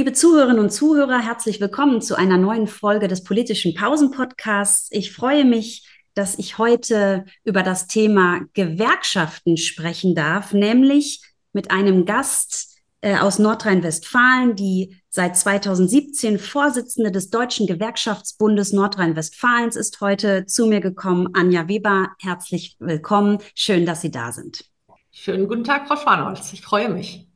Liebe Zuhörerinnen und Zuhörer, herzlich willkommen zu einer neuen Folge des politischen Pausen-Podcasts. Ich freue mich, dass ich heute über das Thema Gewerkschaften sprechen darf, nämlich mit einem Gast äh, aus Nordrhein-Westfalen, die seit 2017 Vorsitzende des Deutschen Gewerkschaftsbundes Nordrhein-Westfalens ist heute zu mir gekommen. Anja Weber, herzlich willkommen. Schön, dass Sie da sind. Schönen guten Tag, Frau Schwanholz. Ich freue mich.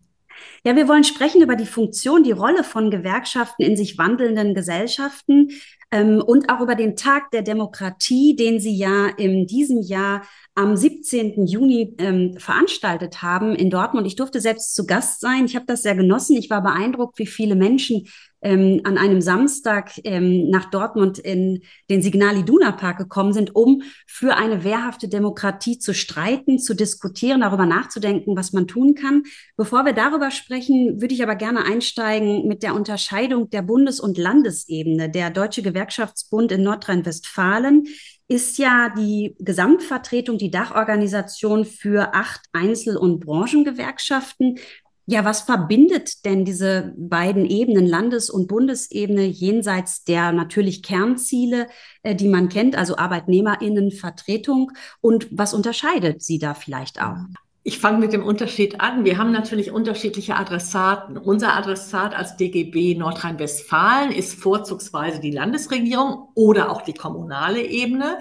Ja, wir wollen sprechen über die Funktion, die Rolle von Gewerkschaften in sich wandelnden Gesellschaften ähm, und auch über den Tag der Demokratie, den Sie ja in diesem Jahr am 17. Juni ähm, veranstaltet haben in Dortmund. Ich durfte selbst zu Gast sein. Ich habe das sehr genossen. Ich war beeindruckt, wie viele Menschen ähm, an einem Samstag ähm, nach Dortmund in den Signal Iduna Park gekommen sind, um für eine wehrhafte Demokratie zu streiten, zu diskutieren, darüber nachzudenken, was man tun kann. Bevor wir darüber sprechen, würde ich aber gerne einsteigen mit der Unterscheidung der Bundes- und Landesebene. Der Deutsche Gewerkschaftsbund in Nordrhein-Westfalen ist ja die Gesamtvertretung, die Dachorganisation für acht Einzel- und Branchengewerkschaften. Ja, was verbindet denn diese beiden Ebenen, Landes- und Bundesebene, jenseits der natürlich Kernziele, äh, die man kennt, also Arbeitnehmerinnenvertretung? Und was unterscheidet sie da vielleicht auch? Ich fange mit dem Unterschied an. Wir haben natürlich unterschiedliche Adressaten. Unser Adressat als DGB Nordrhein-Westfalen ist vorzugsweise die Landesregierung oder auch die kommunale Ebene.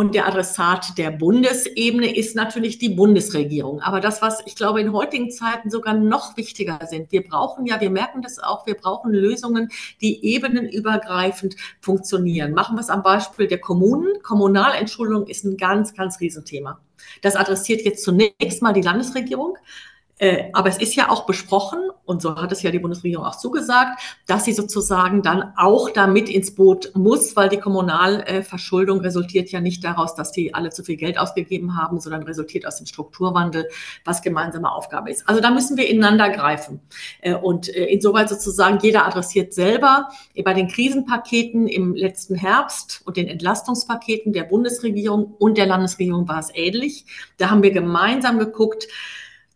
Und der Adressat der Bundesebene ist natürlich die Bundesregierung. Aber das, was ich glaube in heutigen Zeiten sogar noch wichtiger sind, wir brauchen ja, wir merken das auch, wir brauchen Lösungen, die ebenenübergreifend funktionieren. Machen wir es am Beispiel der Kommunen. Kommunalentschuldung ist ein ganz, ganz Riesenthema. Das adressiert jetzt zunächst mal die Landesregierung. Äh, aber es ist ja auch besprochen, und so hat es ja die Bundesregierung auch zugesagt, dass sie sozusagen dann auch da mit ins Boot muss, weil die Kommunalverschuldung resultiert ja nicht daraus, dass die alle zu viel Geld ausgegeben haben, sondern resultiert aus dem Strukturwandel, was gemeinsame Aufgabe ist. Also da müssen wir ineinander greifen. Äh, und äh, insoweit sozusagen jeder adressiert selber bei den Krisenpaketen im letzten Herbst und den Entlastungspaketen der Bundesregierung und der Landesregierung war es ähnlich. Da haben wir gemeinsam geguckt,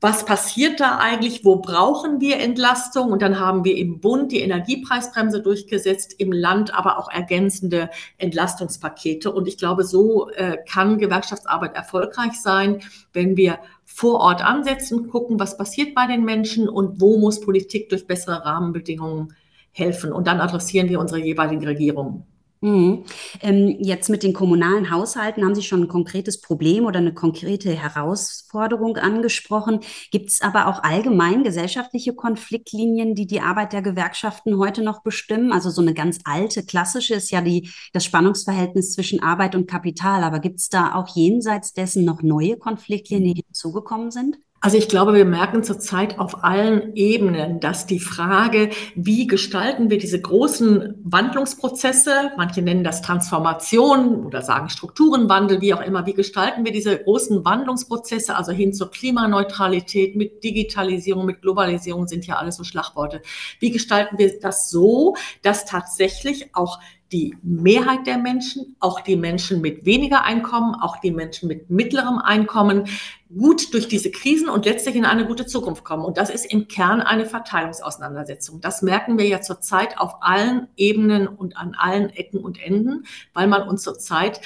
was passiert da eigentlich, wo brauchen wir Entlastung? Und dann haben wir im Bund die Energiepreisbremse durchgesetzt, im Land aber auch ergänzende Entlastungspakete. Und ich glaube, so äh, kann Gewerkschaftsarbeit erfolgreich sein, wenn wir vor Ort ansetzen, gucken, was passiert bei den Menschen und wo muss Politik durch bessere Rahmenbedingungen helfen. Und dann adressieren wir unsere jeweiligen Regierungen. Mhm. Ähm, jetzt mit den kommunalen Haushalten haben Sie schon ein konkretes Problem oder eine konkrete Herausforderung angesprochen. Gibt es aber auch allgemein gesellschaftliche Konfliktlinien, die die Arbeit der Gewerkschaften heute noch bestimmen? Also so eine ganz alte, klassische ist ja die, das Spannungsverhältnis zwischen Arbeit und Kapital. Aber gibt es da auch jenseits dessen noch neue Konfliktlinien, die hinzugekommen sind? Also ich glaube, wir merken zurzeit auf allen Ebenen, dass die Frage, wie gestalten wir diese großen Wandlungsprozesse, manche nennen das Transformation oder sagen Strukturenwandel, wie auch immer, wie gestalten wir diese großen Wandlungsprozesse, also hin zur Klimaneutralität mit Digitalisierung, mit Globalisierung sind ja alles so Schlagworte. Wie gestalten wir das so, dass tatsächlich auch die Mehrheit der Menschen, auch die Menschen mit weniger Einkommen, auch die Menschen mit mittlerem Einkommen gut durch diese Krisen und letztlich in eine gute Zukunft kommen. Und das ist im Kern eine Verteilungsauseinandersetzung. Das merken wir ja zurzeit auf allen Ebenen und an allen Ecken und Enden, weil man uns zurzeit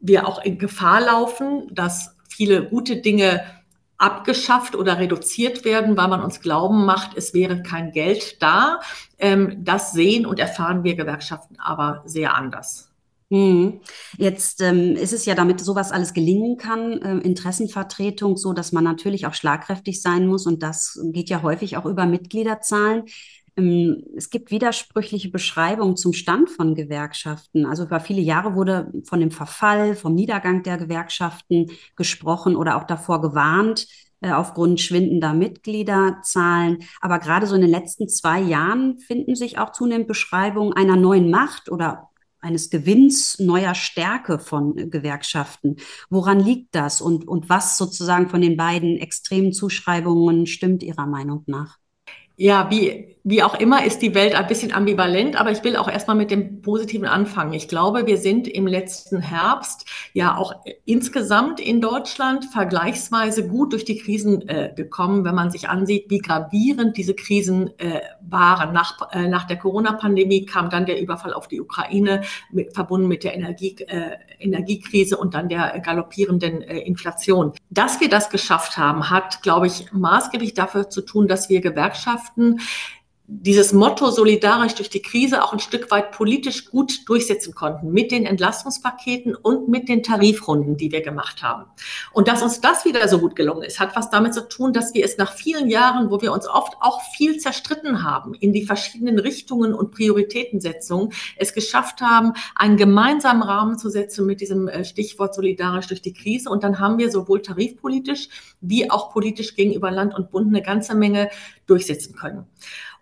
wir auch in Gefahr laufen, dass viele gute Dinge abgeschafft oder reduziert werden, weil man uns glauben macht, es wäre kein Geld da. Ähm, das sehen und erfahren wir Gewerkschaften aber sehr anders. Hm. Jetzt ähm, ist es ja, damit sowas alles gelingen kann, äh, Interessenvertretung, so dass man natürlich auch schlagkräftig sein muss und das geht ja häufig auch über Mitgliederzahlen. Ähm, es gibt widersprüchliche Beschreibungen zum Stand von Gewerkschaften. Also über viele Jahre wurde von dem Verfall, vom Niedergang der Gewerkschaften gesprochen oder auch davor gewarnt äh, aufgrund schwindender Mitgliederzahlen. Aber gerade so in den letzten zwei Jahren finden sich auch zunehmend Beschreibungen einer neuen Macht oder eines Gewinns neuer Stärke von Gewerkschaften. Woran liegt das und, und was sozusagen von den beiden extremen Zuschreibungen stimmt Ihrer Meinung nach? Ja, wie, wie auch immer ist die Welt ein bisschen ambivalent, aber ich will auch erstmal mit dem Positiven anfangen. Ich glaube, wir sind im letzten Herbst ja auch insgesamt in Deutschland vergleichsweise gut durch die Krisen äh, gekommen, wenn man sich ansieht, wie gravierend diese Krisen äh, waren. Nach, äh, nach der Corona-Pandemie kam dann der Überfall auf die Ukraine, mit, verbunden mit der Energie, äh, Energiekrise und dann der galoppierenden äh, Inflation. Dass wir das geschafft haben, hat, glaube ich, maßgeblich dafür zu tun, dass wir Gewerkschaften Eigenschaften dieses Motto solidarisch durch die Krise auch ein Stück weit politisch gut durchsetzen konnten mit den Entlastungspaketen und mit den Tarifrunden, die wir gemacht haben. Und dass uns das wieder so gut gelungen ist, hat was damit zu tun, dass wir es nach vielen Jahren, wo wir uns oft auch viel zerstritten haben in die verschiedenen Richtungen und Prioritätensetzungen, es geschafft haben, einen gemeinsamen Rahmen zu setzen mit diesem äh, Stichwort solidarisch durch die Krise. Und dann haben wir sowohl tarifpolitisch wie auch politisch gegenüber Land und Bund eine ganze Menge durchsetzen können.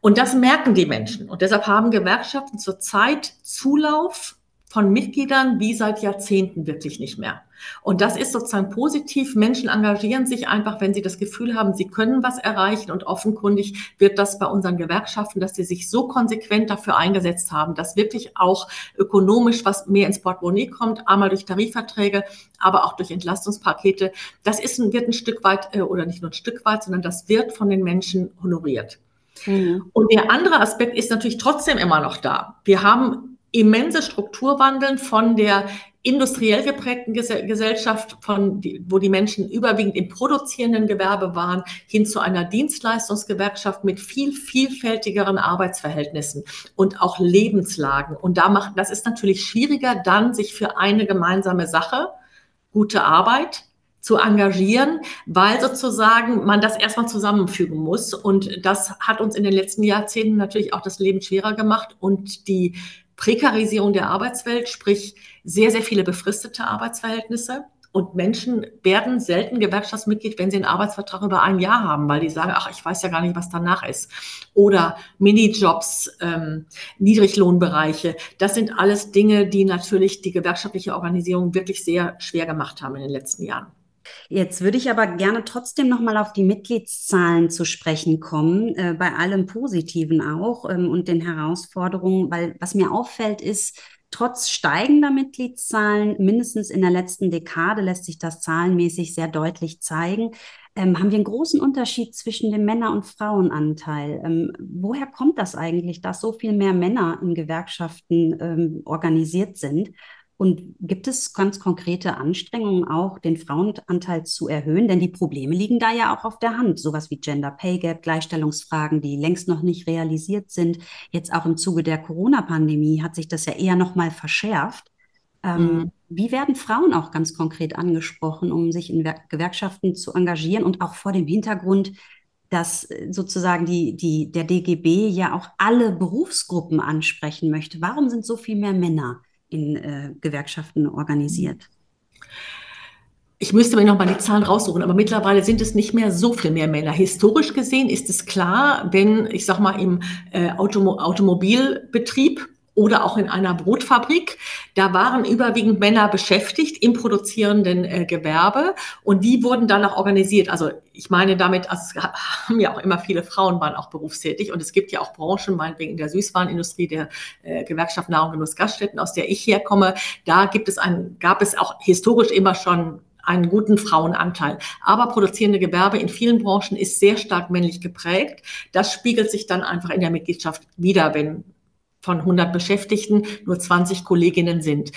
Und das merken die Menschen. Und deshalb haben Gewerkschaften zurzeit Zulauf von Mitgliedern wie seit Jahrzehnten wirklich nicht mehr. Und das ist sozusagen positiv. Menschen engagieren sich einfach, wenn sie das Gefühl haben, sie können was erreichen. Und offenkundig wird das bei unseren Gewerkschaften, dass sie sich so konsequent dafür eingesetzt haben, dass wirklich auch ökonomisch was mehr ins Portemonnaie kommt, einmal durch Tarifverträge, aber auch durch Entlastungspakete. Das ist, wird ein Stück weit, äh, oder nicht nur ein Stück weit, sondern das wird von den Menschen honoriert. Mhm. Und der andere Aspekt ist natürlich trotzdem immer noch da. Wir haben immense Strukturwandeln von der industriell geprägten Gesellschaft, von wo die Menschen überwiegend im produzierenden Gewerbe waren, hin zu einer Dienstleistungsgewerkschaft mit viel vielfältigeren Arbeitsverhältnissen und auch Lebenslagen. Und da macht, das ist natürlich schwieriger, dann sich für eine gemeinsame Sache, gute Arbeit, zu engagieren, weil sozusagen man das erstmal zusammenfügen muss. Und das hat uns in den letzten Jahrzehnten natürlich auch das Leben schwerer gemacht und die Prekarisierung der Arbeitswelt, sprich sehr, sehr viele befristete Arbeitsverhältnisse. Und Menschen werden selten Gewerkschaftsmitglied, wenn sie einen Arbeitsvertrag über ein Jahr haben, weil die sagen, ach, ich weiß ja gar nicht, was danach ist. Oder Minijobs, ähm, Niedriglohnbereiche. Das sind alles Dinge, die natürlich die gewerkschaftliche Organisierung wirklich sehr schwer gemacht haben in den letzten Jahren. Jetzt würde ich aber gerne trotzdem noch mal auf die Mitgliedszahlen zu sprechen kommen, äh, bei allem Positiven auch ähm, und den Herausforderungen, weil was mir auffällt ist, trotz steigender Mitgliedszahlen, mindestens in der letzten Dekade lässt sich das zahlenmäßig sehr deutlich zeigen, ähm, haben wir einen großen Unterschied zwischen dem Männer- und Frauenanteil. Ähm, woher kommt das eigentlich, dass so viel mehr Männer in Gewerkschaften ähm, organisiert sind? Und gibt es ganz konkrete Anstrengungen auch, den Frauenanteil zu erhöhen? Denn die Probleme liegen da ja auch auf der Hand. Sowas wie Gender Pay Gap, Gleichstellungsfragen, die längst noch nicht realisiert sind. Jetzt auch im Zuge der Corona-Pandemie hat sich das ja eher noch mal verschärft. Ähm, mhm. Wie werden Frauen auch ganz konkret angesprochen, um sich in Gewerkschaften zu engagieren und auch vor dem Hintergrund, dass äh, sozusagen die, die, der DGB ja auch alle Berufsgruppen ansprechen möchte? Warum sind so viel mehr Männer in äh, Gewerkschaften organisiert? Ich müsste mir noch mal die Zahlen raussuchen, aber mittlerweile sind es nicht mehr so viel mehr Männer. Historisch gesehen ist es klar, wenn, ich sag mal, im äh, Automo Automobilbetrieb oder auch in einer Brotfabrik. Da waren überwiegend Männer beschäftigt im produzierenden äh, Gewerbe und die wurden dann auch organisiert. Also ich meine damit, also es haben ja auch immer viele Frauen waren auch berufstätig und es gibt ja auch Branchen, meinetwegen in der Süßwarenindustrie, der äh, Gewerkschaft Nahrung, Genuss, Gaststätten, aus der ich herkomme. Da gibt es ein, gab es auch historisch immer schon einen guten Frauenanteil. Aber produzierende Gewerbe in vielen Branchen ist sehr stark männlich geprägt. Das spiegelt sich dann einfach in der Mitgliedschaft wieder, wenn von 100 Beschäftigten nur 20 Kolleginnen sind.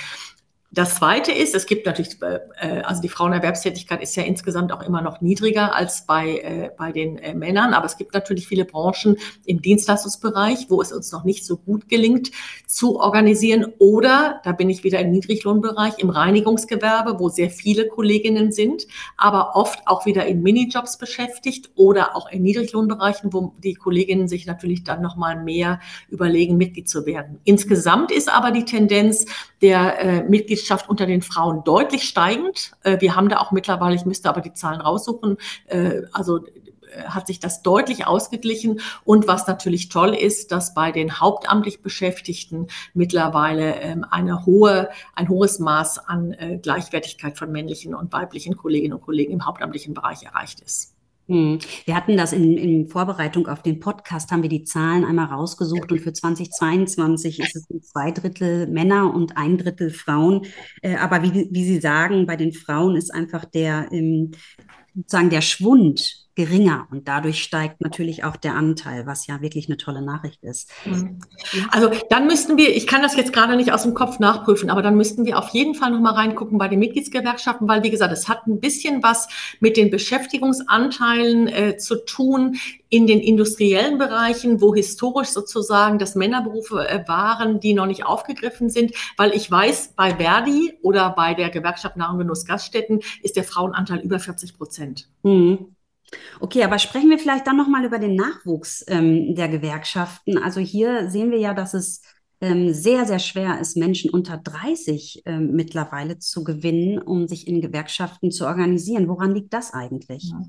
Das Zweite ist, es gibt natürlich, äh, also die Frauenerwerbstätigkeit ist ja insgesamt auch immer noch niedriger als bei, äh, bei den äh, Männern, aber es gibt natürlich viele Branchen im Dienstleistungsbereich, wo es uns noch nicht so gut gelingt zu organisieren. Oder, da bin ich wieder im Niedriglohnbereich, im Reinigungsgewerbe, wo sehr viele Kolleginnen sind, aber oft auch wieder in Minijobs beschäftigt oder auch in Niedriglohnbereichen, wo die Kolleginnen sich natürlich dann nochmal mehr überlegen, Mitglied zu werden. Insgesamt ist aber die Tendenz der äh, Mitglied Mitgliedschaft unter den Frauen deutlich steigend. Äh, wir haben da auch mittlerweile, ich müsste aber die Zahlen raussuchen, äh, also äh, hat sich das deutlich ausgeglichen. Und was natürlich toll ist, dass bei den hauptamtlich Beschäftigten mittlerweile ähm, eine hohe, ein hohes Maß an Gleichwertigkeit von männlichen und weiblichen Kolleginnen und Kollegen im hauptamtlichen Bereich erreicht ist. Hm. Wir hatten das in, in Vorbereitung auf den Podcast, haben wir die Zahlen einmal rausgesucht und für 2022 ist es zwei Drittel Männer und ein Drittel Frauen. Äh, aber wie, wie Sie sagen, bei den Frauen ist einfach der, ähm, sozusagen der Schwund geringer und dadurch steigt natürlich auch der Anteil, was ja wirklich eine tolle Nachricht ist. Mhm. Also dann müssten wir, ich kann das jetzt gerade nicht aus dem Kopf nachprüfen, aber dann müssten wir auf jeden Fall nochmal reingucken bei den Mitgliedsgewerkschaften, weil wie gesagt, es hat ein bisschen was mit den Beschäftigungsanteilen äh, zu tun in den industriellen Bereichen, wo historisch sozusagen das Männerberufe äh, waren, die noch nicht aufgegriffen sind, weil ich weiß, bei Verdi oder bei der Gewerkschaft Nahrungsgenuss Gaststätten ist der Frauenanteil über 40 Prozent. Mhm. Okay, aber sprechen wir vielleicht dann nochmal über den Nachwuchs ähm, der Gewerkschaften. Also hier sehen wir ja, dass es ähm, sehr, sehr schwer ist, Menschen unter 30 ähm, mittlerweile zu gewinnen, um sich in Gewerkschaften zu organisieren. Woran liegt das eigentlich? Ja.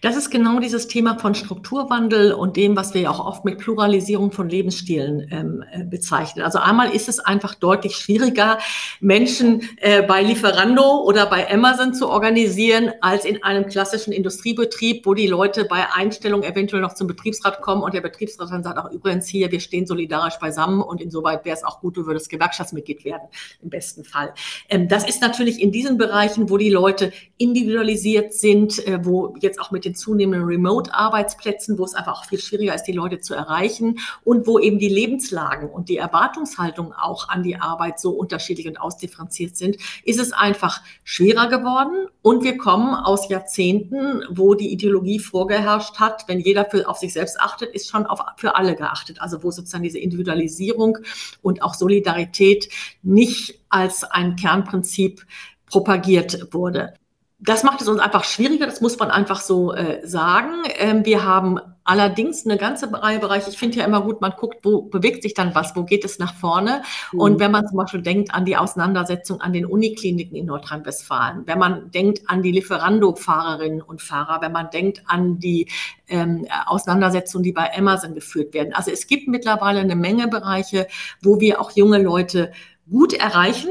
Das ist genau dieses Thema von Strukturwandel und dem, was wir ja auch oft mit Pluralisierung von Lebensstilen ähm, äh, bezeichnen. Also einmal ist es einfach deutlich schwieriger, Menschen äh, bei Lieferando oder bei Amazon zu organisieren, als in einem klassischen Industriebetrieb, wo die Leute bei Einstellung eventuell noch zum Betriebsrat kommen und der Betriebsrat dann sagt, auch übrigens hier, wir stehen solidarisch beisammen und insoweit wäre es auch gut, du würdest Gewerkschaftsmitglied werden, im besten Fall. Ähm, das ist natürlich in diesen Bereichen, wo die Leute individualisiert sind, äh, wo jetzt jetzt auch mit den zunehmenden Remote-Arbeitsplätzen, wo es einfach auch viel schwieriger ist, die Leute zu erreichen und wo eben die Lebenslagen und die Erwartungshaltung auch an die Arbeit so unterschiedlich und ausdifferenziert sind, ist es einfach schwerer geworden. Und wir kommen aus Jahrzehnten, wo die Ideologie vorgeherrscht hat, wenn jeder für, auf sich selbst achtet, ist schon auf, für alle geachtet. Also wo sozusagen diese Individualisierung und auch Solidarität nicht als ein Kernprinzip propagiert wurde das macht es uns einfach schwieriger, das muss man einfach so äh, sagen. Ähm, wir haben allerdings eine ganze Reihe Bereiche. Ich finde ja immer gut, man guckt, wo bewegt sich dann was, wo geht es nach vorne. Mhm. Und wenn man zum Beispiel denkt an die Auseinandersetzung an den Unikliniken in Nordrhein-Westfalen, wenn man denkt an die Lieferando-Fahrerinnen und Fahrer, wenn man denkt an die ähm, Auseinandersetzungen, die bei Amazon geführt werden. Also es gibt mittlerweile eine Menge Bereiche, wo wir auch junge Leute gut erreichen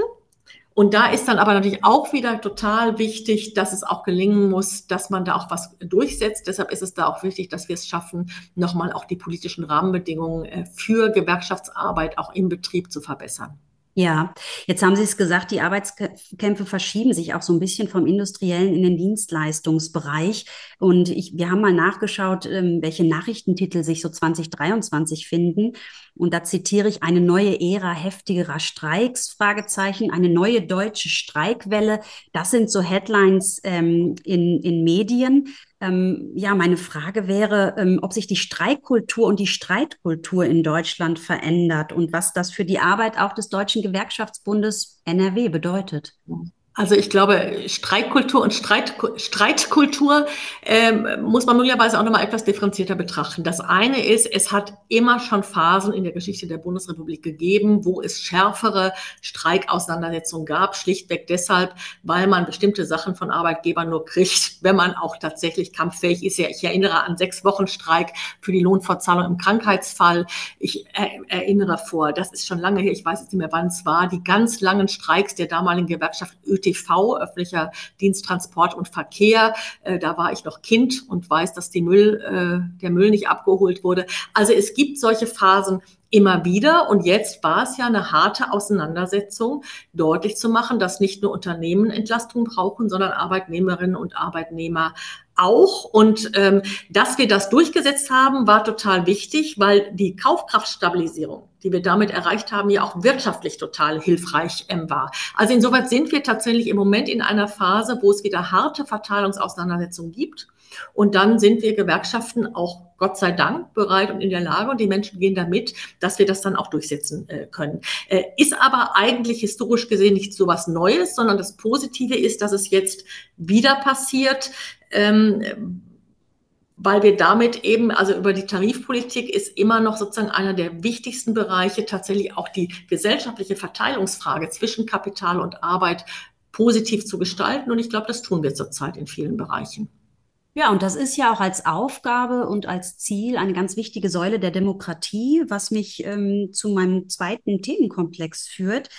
und da ist dann aber natürlich auch wieder total wichtig, dass es auch gelingen muss, dass man da auch was durchsetzt. Deshalb ist es da auch wichtig, dass wir es schaffen, nochmal auch die politischen Rahmenbedingungen äh, für Gewerkschaftsarbeit auch im Betrieb zu verbessern. Ja, jetzt haben Sie es gesagt, die Arbeitskämpfe verschieben sich auch so ein bisschen vom industriellen in den Dienstleistungsbereich. Und ich, wir haben mal nachgeschaut, ähm, welche Nachrichtentitel sich so 2023 finden. Und da zitiere ich eine neue Ära heftigerer Streiks, Fragezeichen, eine neue deutsche Streikwelle. Das sind so Headlines ähm, in, in Medien. Ähm, ja, meine Frage wäre, ähm, ob sich die Streikkultur und die Streitkultur in Deutschland verändert und was das für die Arbeit auch des Deutschen Gewerkschaftsbundes NRW bedeutet. Also ich glaube, Streikkultur und Streit, Streitkultur ähm, muss man möglicherweise auch nochmal etwas differenzierter betrachten. Das eine ist, es hat immer schon Phasen in der Geschichte der Bundesrepublik gegeben, wo es schärfere Streikauseinandersetzungen gab, schlichtweg deshalb, weil man bestimmte Sachen von Arbeitgebern nur kriegt, wenn man auch tatsächlich kampffähig ist. Ja, ich erinnere an sechs Wochen Streik für die Lohnfortzahlung im Krankheitsfall. Ich erinnere vor, das ist schon lange her, ich weiß nicht mehr, wann es war, die ganz langen Streiks der damaligen Gewerkschaft ÖT ÖTV, öffentlicher Dienst Transport und Verkehr. Äh, da war ich noch Kind und weiß, dass die Müll, äh, der Müll nicht abgeholt wurde. Also es gibt solche Phasen immer wieder. Und jetzt war es ja eine harte Auseinandersetzung, deutlich zu machen, dass nicht nur Unternehmen Entlastung brauchen, sondern Arbeitnehmerinnen und Arbeitnehmer auch. Und ähm, dass wir das durchgesetzt haben, war total wichtig, weil die Kaufkraftstabilisierung, die wir damit erreicht haben, ja auch wirtschaftlich total hilfreich ähm, war. Also insoweit sind wir tatsächlich im Moment in einer Phase, wo es wieder harte Verteilungsauseinandersetzungen gibt. Und dann sind wir Gewerkschaften auch Gott sei Dank bereit und in der Lage und die Menschen gehen damit, dass wir das dann auch durchsetzen äh, können. Äh, ist aber eigentlich historisch gesehen nicht so was Neues, sondern das Positive ist, dass es jetzt wieder passiert. Ähm, weil wir damit eben, also über die Tarifpolitik ist immer noch sozusagen einer der wichtigsten Bereiche, tatsächlich auch die gesellschaftliche Verteilungsfrage zwischen Kapital und Arbeit positiv zu gestalten. Und ich glaube, das tun wir zurzeit in vielen Bereichen. Ja, und das ist ja auch als Aufgabe und als Ziel eine ganz wichtige Säule der Demokratie, was mich ähm, zu meinem zweiten Themenkomplex führt.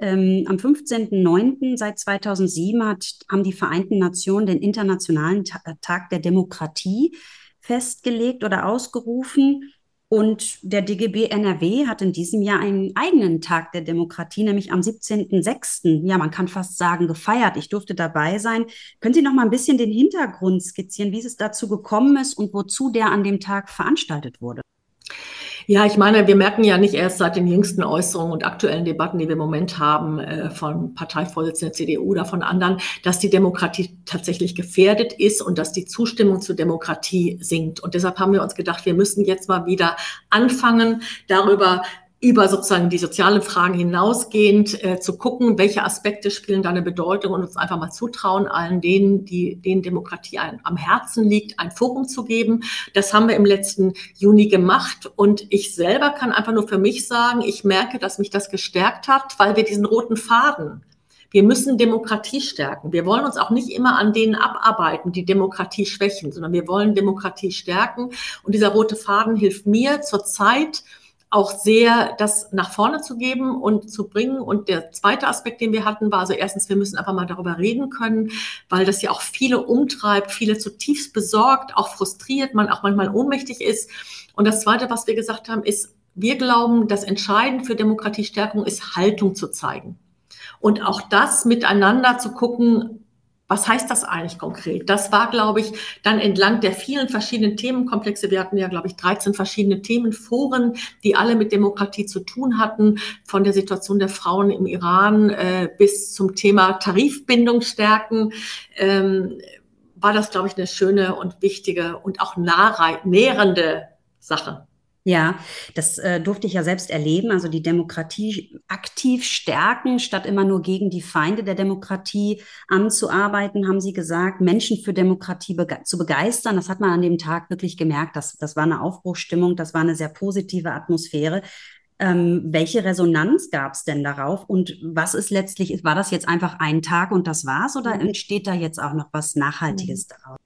Ähm, am 15.09. seit 2007 hat, haben die Vereinten Nationen den Internationalen Tag der Demokratie festgelegt oder ausgerufen. Und der DGB NRW hat in diesem Jahr einen eigenen Tag der Demokratie, nämlich am 17.06. Ja, man kann fast sagen, gefeiert. Ich durfte dabei sein. Können Sie noch mal ein bisschen den Hintergrund skizzieren, wie es dazu gekommen ist und wozu der an dem Tag veranstaltet wurde? Ja, ich meine, wir merken ja nicht erst seit den jüngsten Äußerungen und aktuellen Debatten, die wir im Moment haben, äh, von Parteivorsitzenden der CDU oder von anderen, dass die Demokratie tatsächlich gefährdet ist und dass die Zustimmung zur Demokratie sinkt. Und deshalb haben wir uns gedacht, wir müssen jetzt mal wieder anfangen, darüber über sozusagen die sozialen Fragen hinausgehend äh, zu gucken, welche Aspekte spielen da eine Bedeutung und uns einfach mal zutrauen, allen denen, die denen Demokratie ein, am Herzen liegt, ein Forum zu geben. Das haben wir im letzten Juni gemacht und ich selber kann einfach nur für mich sagen, ich merke, dass mich das gestärkt hat, weil wir diesen roten Faden wir müssen Demokratie stärken. Wir wollen uns auch nicht immer an denen abarbeiten, die Demokratie schwächen, sondern wir wollen Demokratie stärken. Und dieser rote Faden hilft mir zurzeit, auch sehr das nach vorne zu geben und zu bringen. Und der zweite Aspekt, den wir hatten, war also erstens, wir müssen einfach mal darüber reden können, weil das ja auch viele umtreibt, viele zutiefst besorgt, auch frustriert, man auch manchmal ohnmächtig ist. Und das zweite, was wir gesagt haben, ist, wir glauben, das Entscheidende für Demokratiestärkung ist Haltung zu zeigen. Und auch das miteinander zu gucken, was heißt das eigentlich konkret? Das war, glaube ich, dann entlang der vielen verschiedenen Themenkomplexe. Wir hatten ja, glaube ich, 13 verschiedene Themenforen, die alle mit Demokratie zu tun hatten, von der Situation der Frauen im Iran äh, bis zum Thema Tarifbindung stärken. Ähm, war das, glaube ich, eine schöne und wichtige und auch nährende Sache. Ja, das äh, durfte ich ja selbst erleben, also die Demokratie aktiv stärken, statt immer nur gegen die Feinde der Demokratie anzuarbeiten, haben Sie gesagt, Menschen für Demokratie bege zu begeistern. Das hat man an dem Tag wirklich gemerkt. Das, das war eine Aufbruchstimmung, das war eine sehr positive Atmosphäre. Ähm, welche Resonanz gab es denn darauf und was ist letztlich, war das jetzt einfach ein Tag und das war's oder mhm. entsteht da jetzt auch noch was Nachhaltiges mhm. daraus?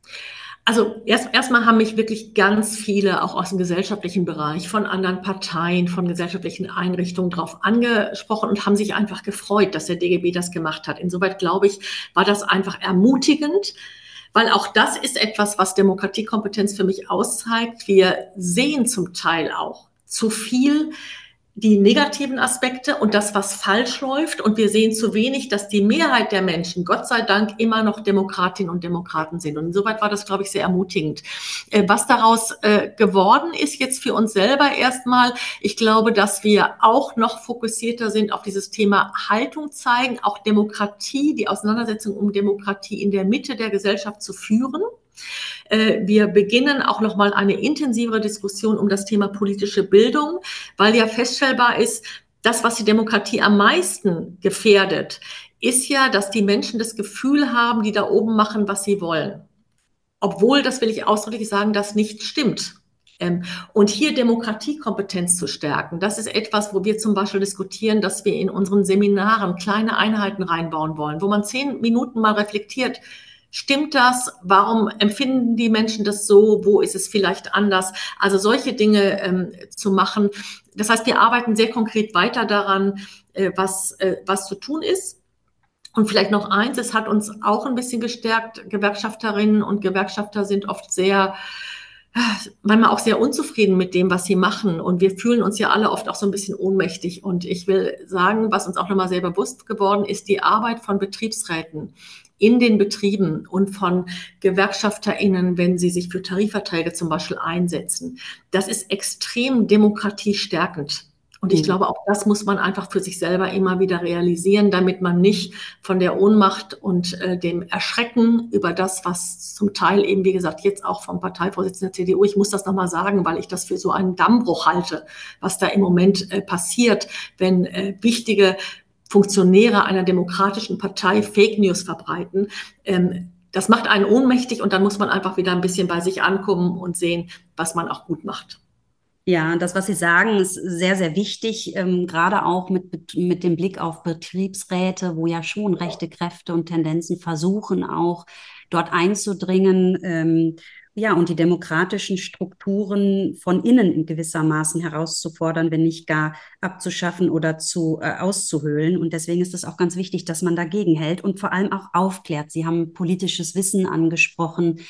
Also erst erstmal haben mich wirklich ganz viele auch aus dem gesellschaftlichen Bereich von anderen Parteien, von gesellschaftlichen Einrichtungen darauf angesprochen und haben sich einfach gefreut, dass der DGB das gemacht hat. Insoweit glaube ich, war das einfach ermutigend, weil auch das ist etwas, was Demokratiekompetenz für mich auszeigt. Wir sehen zum Teil auch zu viel die negativen Aspekte und das, was falsch läuft. Und wir sehen zu wenig, dass die Mehrheit der Menschen, Gott sei Dank, immer noch Demokratinnen und Demokraten sind. Und insoweit war das, glaube ich, sehr ermutigend. Äh, was daraus äh, geworden ist jetzt für uns selber erstmal, ich glaube, dass wir auch noch fokussierter sind auf dieses Thema Haltung zeigen, auch Demokratie, die Auseinandersetzung um Demokratie in der Mitte der Gesellschaft zu führen. Äh, wir beginnen auch noch mal eine intensivere Diskussion um das Thema politische Bildung, weil ja feststellbar ist, das, was die Demokratie am meisten gefährdet, ist ja, dass die Menschen das Gefühl haben, die da oben machen, was sie wollen. Obwohl, das will ich ausdrücklich sagen, das nicht stimmt. Ähm, und hier Demokratiekompetenz zu stärken, das ist etwas, wo wir zum Beispiel diskutieren, dass wir in unseren Seminaren kleine Einheiten reinbauen wollen, wo man zehn Minuten mal reflektiert, Stimmt das? Warum empfinden die Menschen das so? Wo ist es vielleicht anders? Also solche Dinge ähm, zu machen. Das heißt, wir arbeiten sehr konkret weiter daran, äh, was, äh, was zu tun ist. Und vielleicht noch eins, es hat uns auch ein bisschen gestärkt. Gewerkschafterinnen und Gewerkschafter sind oft sehr, manchmal auch sehr unzufrieden mit dem, was sie machen. Und wir fühlen uns ja alle oft auch so ein bisschen ohnmächtig. Und ich will sagen, was uns auch nochmal sehr bewusst geworden ist, die Arbeit von Betriebsräten in den Betrieben und von GewerkschafterInnen, wenn sie sich für Tarifverträge zum Beispiel einsetzen. Das ist extrem demokratiestärkend. Und ich mhm. glaube, auch das muss man einfach für sich selber immer wieder realisieren, damit man nicht von der Ohnmacht und äh, dem Erschrecken über das, was zum Teil eben, wie gesagt, jetzt auch vom Parteivorsitzenden der CDU, ich muss das nochmal sagen, weil ich das für so einen Dammbruch halte, was da im Moment äh, passiert, wenn äh, wichtige Funktionäre einer demokratischen Partei Fake News verbreiten. Ähm, das macht einen ohnmächtig und dann muss man einfach wieder ein bisschen bei sich ankommen und sehen, was man auch gut macht. Ja, das, was Sie sagen, ist sehr, sehr wichtig, ähm, gerade auch mit, mit dem Blick auf Betriebsräte, wo ja schon rechte Kräfte und Tendenzen versuchen, auch dort einzudringen. Ähm, ja, und die demokratischen Strukturen von innen in gewissermaßen herauszufordern, wenn nicht gar abzuschaffen oder zu äh, auszuhöhlen. Und deswegen ist es auch ganz wichtig, dass man dagegen hält und vor allem auch aufklärt. Sie haben politisches Wissen angesprochen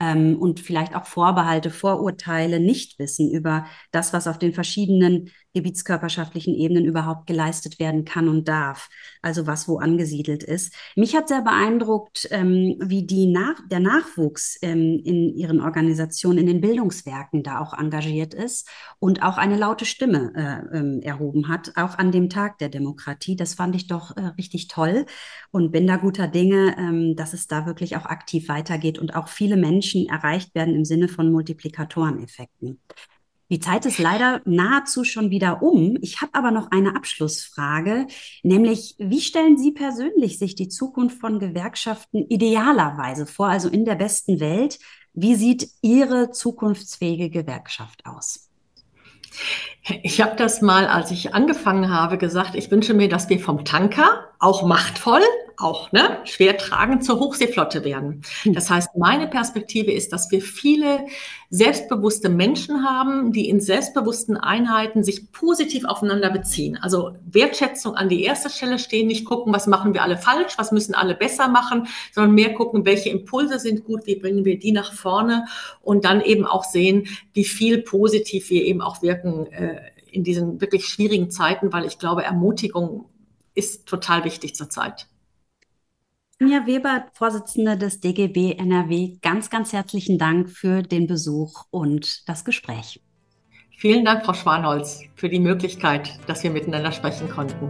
ähm, und vielleicht auch Vorbehalte, Vorurteile, Nichtwissen über das, was auf den verschiedenen gebietskörperschaftlichen Ebenen überhaupt geleistet werden kann und darf, also was wo angesiedelt ist. Mich hat sehr beeindruckt, ähm, wie die Nach der Nachwuchs ähm, in ihren Organisationen, in den Bildungswerken da auch engagiert ist und auch eine laute Stimme äh, ähm, erhoben hat, auch an dem Tag der Demokratie. Das fand ich doch äh, richtig toll und bin da guter Dinge, ähm, dass es da wirklich auch aktiv weitergeht und auch viele Menschen erreicht werden im Sinne von Multiplikatoreneffekten. Die Zeit ist leider nahezu schon wieder um. Ich habe aber noch eine Abschlussfrage, nämlich wie stellen Sie persönlich sich die Zukunft von Gewerkschaften idealerweise vor, also in der besten Welt? Wie sieht Ihre zukunftsfähige Gewerkschaft aus? Ich habe das mal, als ich angefangen habe, gesagt, ich wünsche mir, dass wir vom Tanker, auch machtvoll, auch ne, schwer tragend zur Hochseeflotte werden. Hm. Das heißt, meine Perspektive ist, dass wir viele selbstbewusste Menschen haben, die in selbstbewussten Einheiten sich positiv aufeinander beziehen. Also Wertschätzung an die erste Stelle stehen, nicht gucken, was machen wir alle falsch, was müssen alle besser machen, sondern mehr gucken, welche Impulse sind gut, wie bringen wir die nach vorne und dann eben auch sehen, wie viel positiv wir eben auch wirken äh, in diesen wirklich schwierigen Zeiten, weil ich glaube, Ermutigung ist total wichtig zurzeit. Anja Weber, Vorsitzende des DGB NRW, ganz, ganz herzlichen Dank für den Besuch und das Gespräch. Vielen Dank, Frau Schwanholz, für die Möglichkeit, dass wir miteinander sprechen konnten.